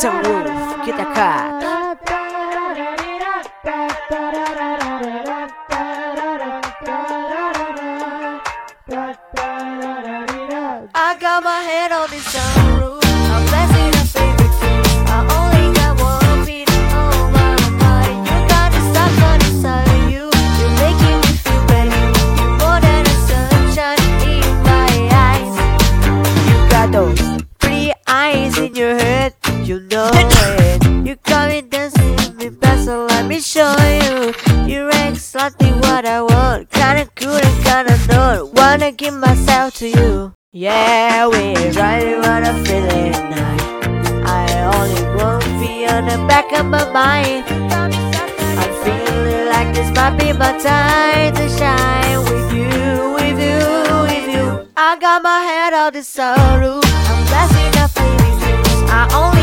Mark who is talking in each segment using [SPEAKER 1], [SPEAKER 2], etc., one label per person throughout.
[SPEAKER 1] Sunroof, get that car. I got my head on the sunroof. Show you. You're exactly what I want. Kinda cool and kinda not. Wanna give myself to you. Yeah, we're driving on a feeling night. I only want be on the back of my mind. I'm feeling like this might be my time to shine with you, with you, with you. I got my head on the sunroof. I'm blasting up feeling juice. I only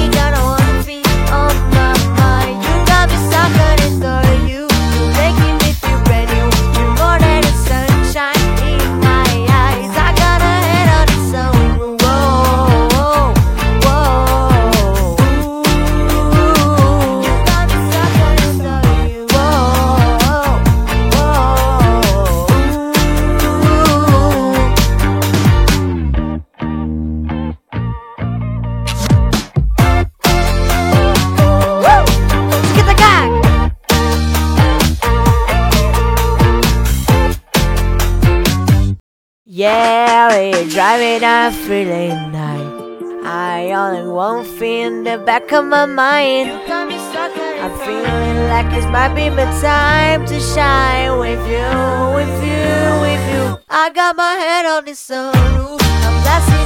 [SPEAKER 1] Yeah, we're driving a feeling night. I only one thing in the back of my mind. I'm feeling like this might be my time to shine with you, with you, with you. I got my head on the sunroof. I'm blasting